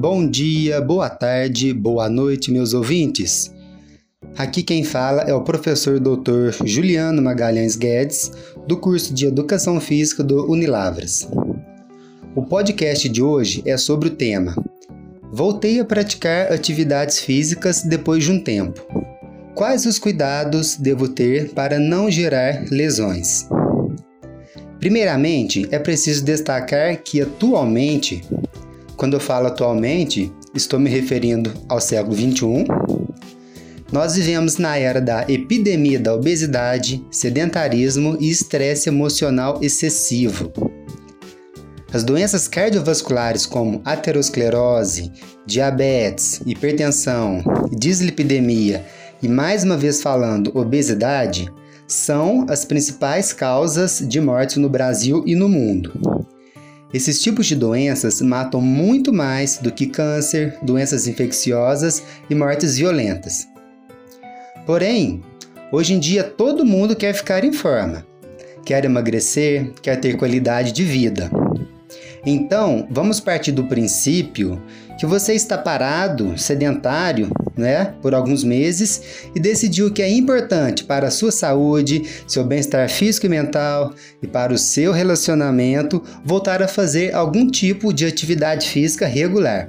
Bom dia, boa tarde, boa noite, meus ouvintes. Aqui quem fala é o professor Dr. Juliano Magalhães Guedes, do curso de Educação Física do Unilavras. O podcast de hoje é sobre o tema Voltei a praticar atividades físicas depois de um tempo. Quais os cuidados devo ter para não gerar lesões? Primeiramente, é preciso destacar que atualmente, quando eu falo atualmente, estou me referindo ao século 21, nós vivemos na era da epidemia da obesidade, sedentarismo e estresse emocional excessivo. As doenças cardiovasculares como aterosclerose, diabetes, hipertensão, dislipidemia e mais uma vez falando obesidade são as principais causas de mortes no Brasil e no mundo. Esses tipos de doenças matam muito mais do que câncer, doenças infecciosas e mortes violentas. Porém, hoje em dia todo mundo quer ficar em forma, quer emagrecer, quer ter qualidade de vida. Então, vamos partir do princípio que você está parado, sedentário, né, por alguns meses e decidiu que é importante para a sua saúde, seu bem-estar físico e mental e para o seu relacionamento voltar a fazer algum tipo de atividade física regular.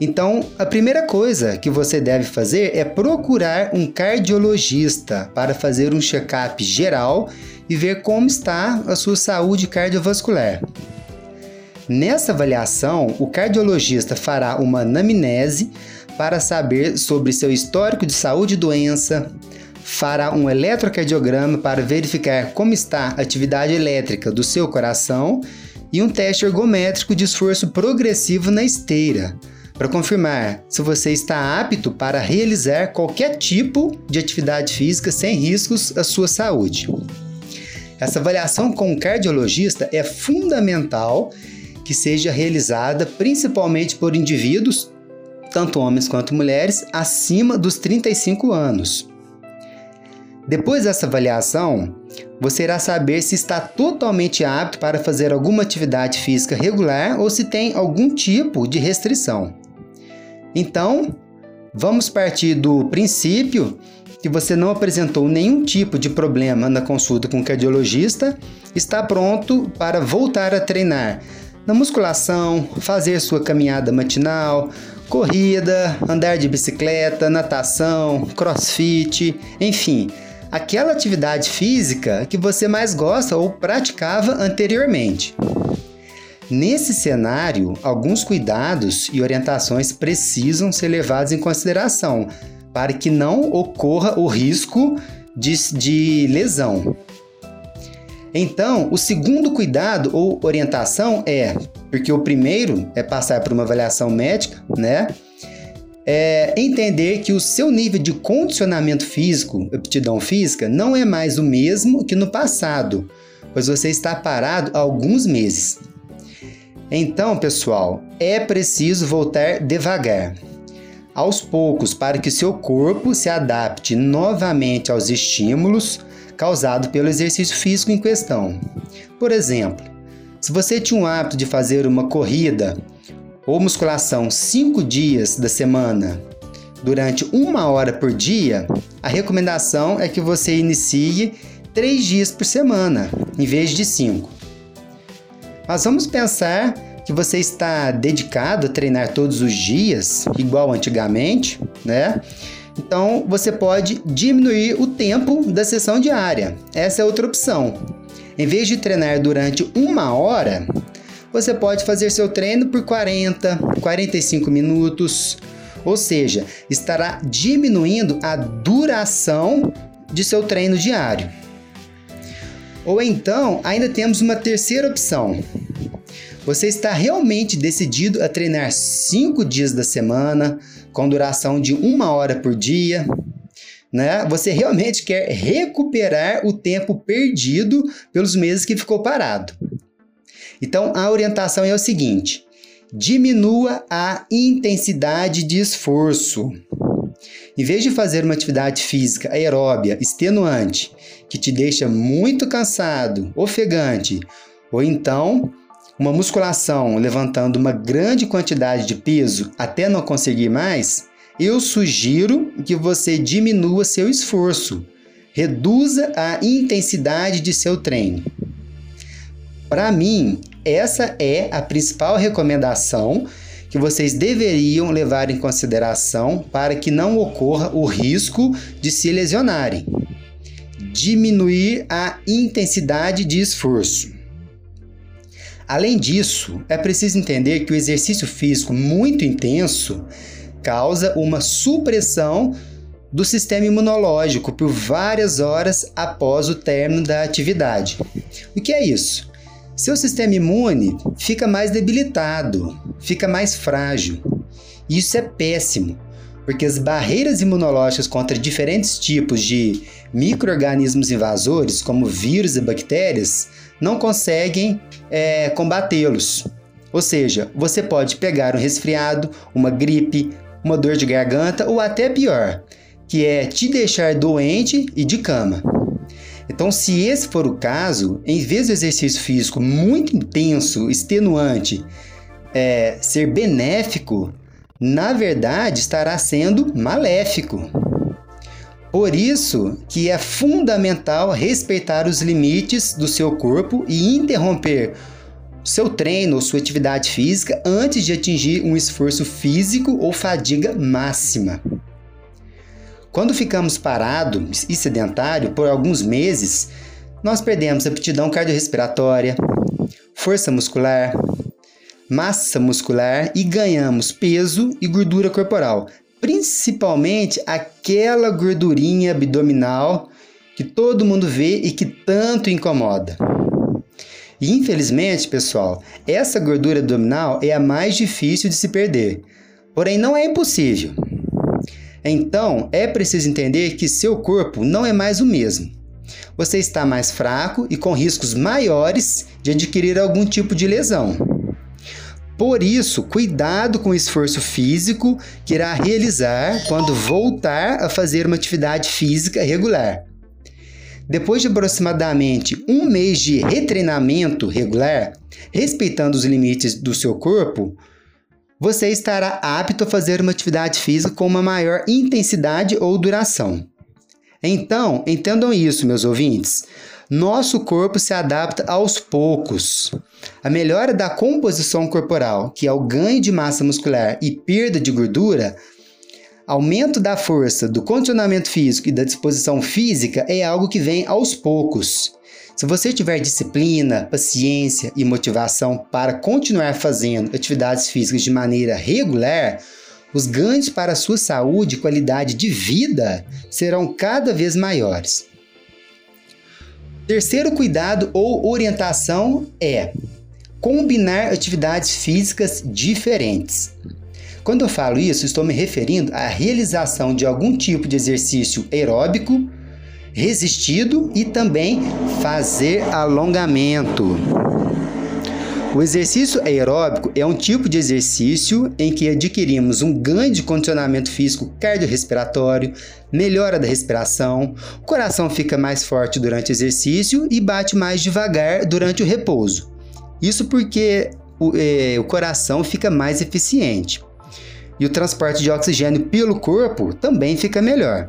Então, a primeira coisa que você deve fazer é procurar um cardiologista para fazer um check-up geral e ver como está a sua saúde cardiovascular. Nessa avaliação, o cardiologista fará uma anamnese para saber sobre seu histórico de saúde e doença, fará um eletrocardiograma para verificar como está a atividade elétrica do seu coração e um teste ergométrico de esforço progressivo na esteira, para confirmar se você está apto para realizar qualquer tipo de atividade física sem riscos à sua saúde. Essa avaliação com o cardiologista é fundamental que seja realizada principalmente por indivíduos, tanto homens quanto mulheres, acima dos 35 anos. Depois dessa avaliação, você irá saber se está totalmente apto para fazer alguma atividade física regular ou se tem algum tipo de restrição. Então, vamos partir do princípio que você não apresentou nenhum tipo de problema na consulta com o cardiologista, está pronto para voltar a treinar na musculação, fazer sua caminhada matinal, corrida, andar de bicicleta, natação, crossfit, enfim, aquela atividade física que você mais gosta ou praticava anteriormente. Nesse cenário, alguns cuidados e orientações precisam ser levados em consideração para que não ocorra o risco de, de lesão. Então, o segundo cuidado ou orientação é, porque o primeiro é passar por uma avaliação médica, né? É entender que o seu nível de condicionamento físico, aptidão física, não é mais o mesmo que no passado, pois você está parado há alguns meses. Então, pessoal, é preciso voltar devagar, aos poucos, para que seu corpo se adapte novamente aos estímulos causado pelo exercício físico em questão. Por exemplo, se você tinha um hábito de fazer uma corrida ou musculação cinco dias da semana durante uma hora por dia, a recomendação é que você inicie três dias por semana, em vez de cinco. Mas vamos pensar que você está dedicado a treinar todos os dias, igual antigamente, né? Então você pode diminuir o tempo da sessão diária. Essa é outra opção. Em vez de treinar durante uma hora, você pode fazer seu treino por 40, 45 minutos, ou seja, estará diminuindo a duração de seu treino diário. Ou então, ainda temos uma terceira opção. Você está realmente decidido a treinar 5 dias da semana, com duração de uma hora por dia. Né? Você realmente quer recuperar o tempo perdido pelos meses que ficou parado. Então, a orientação é o seguinte: diminua a intensidade de esforço. Em vez de fazer uma atividade física aeróbia extenuante, que te deixa muito cansado, ofegante, ou então uma musculação levantando uma grande quantidade de peso até não conseguir mais, eu sugiro que você diminua seu esforço, reduza a intensidade de seu treino. Para mim, essa é a principal recomendação que vocês deveriam levar em consideração para que não ocorra o risco de se lesionarem. Diminuir a intensidade de esforço. Além disso, é preciso entender que o exercício físico muito intenso causa uma supressão do sistema imunológico por várias horas após o término da atividade. O que é isso? seu sistema imune fica mais debilitado, fica mais frágil. Isso é péssimo, porque as barreiras imunológicas contra diferentes tipos de micro-organismos invasores, como vírus e bactérias, não conseguem é, combatê-los. Ou seja, você pode pegar um resfriado, uma gripe, uma dor de garganta ou até pior, que é te deixar doente e de cama. Então, se esse for o caso, em vez do exercício físico muito intenso, extenuante, é, ser benéfico, na verdade estará sendo maléfico. Por isso que é fundamental respeitar os limites do seu corpo e interromper seu treino ou sua atividade física antes de atingir um esforço físico ou fadiga máxima. Quando ficamos parados e sedentários por alguns meses, nós perdemos aptidão cardiorrespiratória, força muscular, massa muscular e ganhamos peso e gordura corporal, principalmente aquela gordurinha abdominal que todo mundo vê e que tanto incomoda. E infelizmente, pessoal, essa gordura abdominal é a mais difícil de se perder. Porém, não é impossível. Então, é preciso entender que seu corpo não é mais o mesmo. Você está mais fraco e com riscos maiores de adquirir algum tipo de lesão. Por isso, cuidado com o esforço físico que irá realizar quando voltar a fazer uma atividade física regular. Depois de aproximadamente um mês de retreinamento regular, respeitando os limites do seu corpo, você estará apto a fazer uma atividade física com uma maior intensidade ou duração. Então, entendam isso, meus ouvintes. Nosso corpo se adapta aos poucos. A melhora da composição corporal, que é o ganho de massa muscular e perda de gordura, aumento da força, do condicionamento físico e da disposição física é algo que vem aos poucos. Se você tiver disciplina, paciência e motivação para continuar fazendo atividades físicas de maneira regular, os ganhos para a sua saúde e qualidade de vida serão cada vez maiores. Terceiro cuidado ou orientação é combinar atividades físicas diferentes. Quando eu falo isso, estou me referindo à realização de algum tipo de exercício aeróbico resistido e também fazer alongamento. O exercício aeróbico é um tipo de exercício em que adquirimos um ganho de condicionamento físico cardiorrespiratório, melhora da respiração, o coração fica mais forte durante o exercício e bate mais devagar durante o repouso. Isso porque o, é, o coração fica mais eficiente. E o transporte de oxigênio pelo corpo também fica melhor.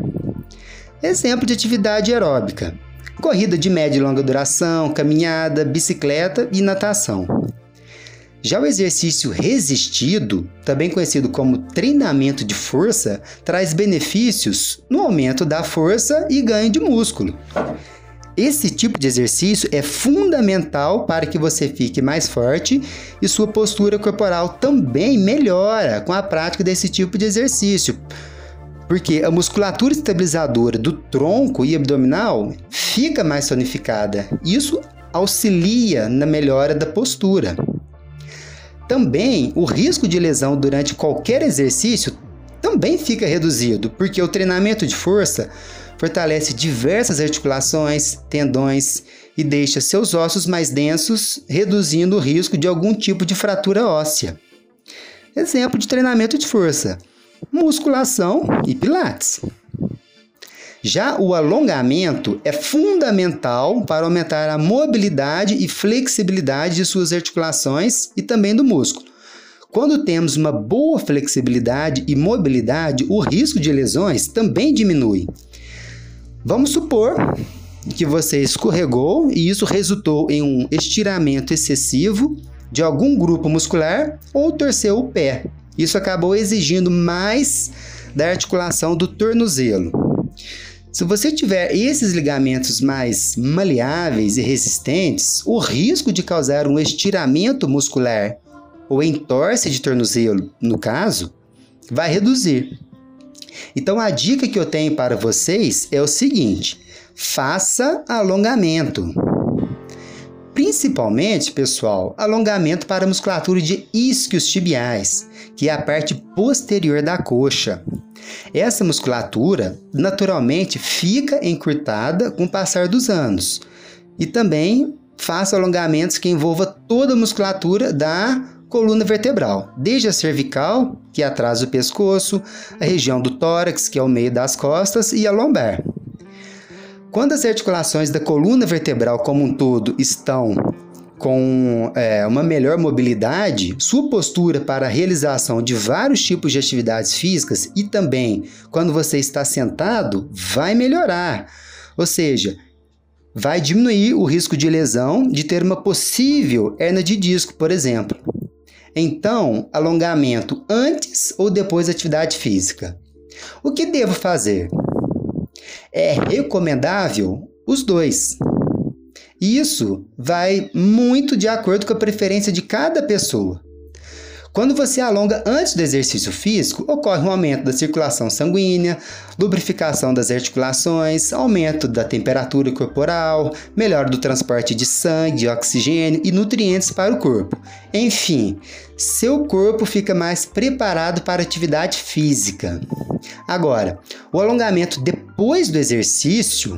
Exemplo de atividade aeróbica: corrida de média e longa duração, caminhada, bicicleta e natação. Já o exercício resistido, também conhecido como treinamento de força, traz benefícios no aumento da força e ganho de músculo. Esse tipo de exercício é fundamental para que você fique mais forte e sua postura corporal também melhora com a prática desse tipo de exercício, porque a musculatura estabilizadora do tronco e abdominal fica mais tonificada. Isso auxilia na melhora da postura. Também o risco de lesão durante qualquer exercício também fica reduzido, porque o treinamento de força fortalece diversas articulações, tendões e deixa seus ossos mais densos, reduzindo o risco de algum tipo de fratura óssea. Exemplo de treinamento de força: musculação e pilates. Já o alongamento é fundamental para aumentar a mobilidade e flexibilidade de suas articulações e também do músculo. Quando temos uma boa flexibilidade e mobilidade, o risco de lesões também diminui. Vamos supor que você escorregou e isso resultou em um estiramento excessivo de algum grupo muscular ou torceu o pé. Isso acabou exigindo mais da articulação do tornozelo. Se você tiver esses ligamentos mais maleáveis e resistentes, o risco de causar um estiramento muscular ou entorse de tornozelo, no caso, vai reduzir. Então a dica que eu tenho para vocês é o seguinte: faça alongamento. Principalmente, pessoal, alongamento para a musculatura de isquios tibiais, que é a parte posterior da coxa. Essa musculatura naturalmente fica encurtada com o passar dos anos. E também faça alongamentos que envolva toda a musculatura da coluna vertebral, desde a cervical, que atrás do pescoço, a região do tórax, que é o meio das costas, e a lombar. Quando as articulações da coluna vertebral como um todo estão com é, uma melhor mobilidade, sua postura para a realização de vários tipos de atividades físicas e também quando você está sentado vai melhorar. Ou seja, vai diminuir o risco de lesão de ter uma possível hernia de disco, por exemplo. Então, alongamento antes ou depois da atividade física. O que devo fazer? É recomendável os dois. Isso vai muito de acordo com a preferência de cada pessoa. Quando você alonga antes do exercício físico, ocorre um aumento da circulação sanguínea, lubrificação das articulações, aumento da temperatura corporal, melhora do transporte de sangue, oxigênio e nutrientes para o corpo. Enfim, seu corpo fica mais preparado para atividade física. Agora, o alongamento depois do exercício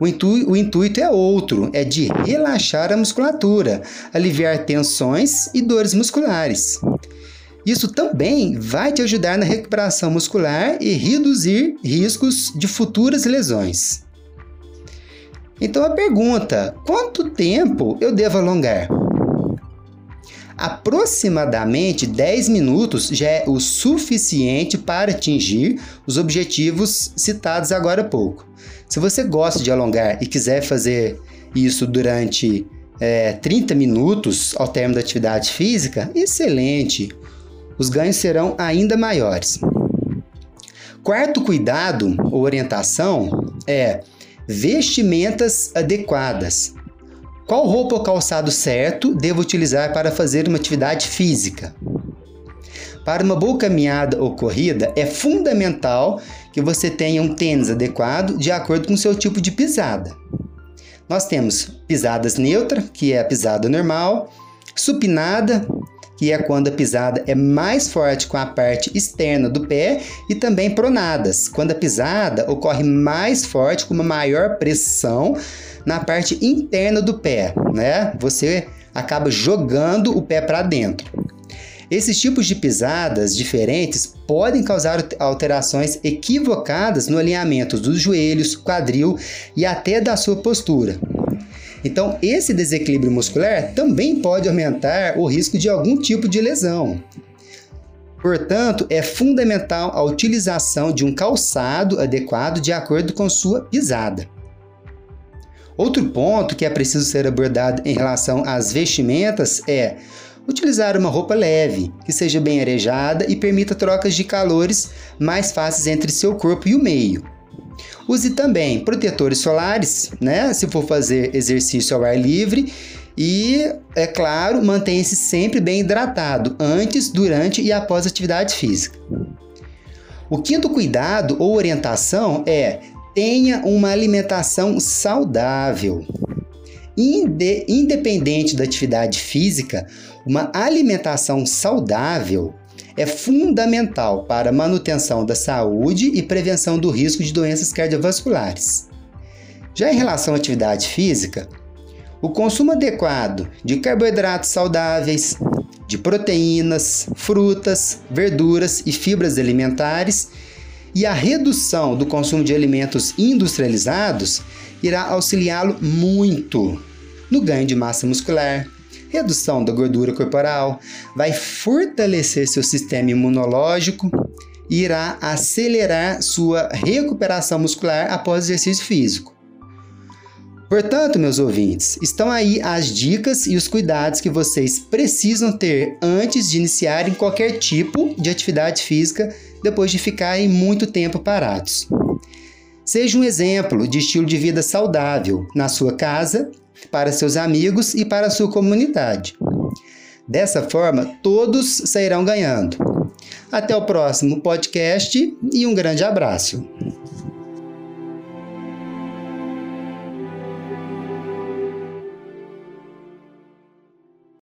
o, intu o intuito é outro, é de relaxar a musculatura, aliviar tensões e dores musculares. Isso também vai te ajudar na recuperação muscular e reduzir riscos de futuras lesões. Então a pergunta: quanto tempo eu devo alongar? Aproximadamente 10 minutos já é o suficiente para atingir os objetivos citados agora há pouco. Se você gosta de alongar e quiser fazer isso durante é, 30 minutos ao término da atividade física, excelente! Os ganhos serão ainda maiores. Quarto cuidado ou orientação é vestimentas adequadas. Qual roupa ou calçado certo devo utilizar para fazer uma atividade física? Para uma boa caminhada ou corrida, é fundamental que você tenha um tênis adequado de acordo com o seu tipo de pisada. Nós temos pisadas neutra, que é a pisada normal, supinada, que é quando a pisada é mais forte com a parte externa do pé, e também pronadas, quando a pisada ocorre mais forte com uma maior pressão na parte interna do pé, né? Você acaba jogando o pé para dentro. Esses tipos de pisadas diferentes podem causar alterações equivocadas no alinhamento dos joelhos, quadril e até da sua postura. Então, esse desequilíbrio muscular também pode aumentar o risco de algum tipo de lesão. Portanto, é fundamental a utilização de um calçado adequado de acordo com sua pisada. Outro ponto que é preciso ser abordado em relação às vestimentas é utilizar uma roupa leve, que seja bem arejada e permita trocas de calores mais fáceis entre seu corpo e o meio. Use também protetores solares, né, se for fazer exercício ao ar livre, e, é claro, mantenha-se sempre bem hidratado antes, durante e após atividade física. O quinto cuidado ou orientação é tenha uma alimentação saudável. Inde independente da atividade física, uma alimentação saudável é fundamental para a manutenção da saúde e prevenção do risco de doenças cardiovasculares. Já em relação à atividade física, o consumo adequado de carboidratos saudáveis, de proteínas, frutas, verduras e fibras alimentares E a redução do consumo de alimentos industrializados irá auxiliá-lo muito no ganho de massa muscular, redução da gordura corporal, vai fortalecer seu sistema imunológico e irá acelerar sua recuperação muscular após exercício físico. Portanto, meus ouvintes, estão aí as dicas e os cuidados que vocês precisam ter antes de iniciarem qualquer tipo de atividade física depois de ficarem muito tempo parados. Seja um exemplo de estilo de vida saudável na sua casa, para seus amigos e para a sua comunidade. Dessa forma, todos sairão ganhando. Até o próximo podcast e um grande abraço.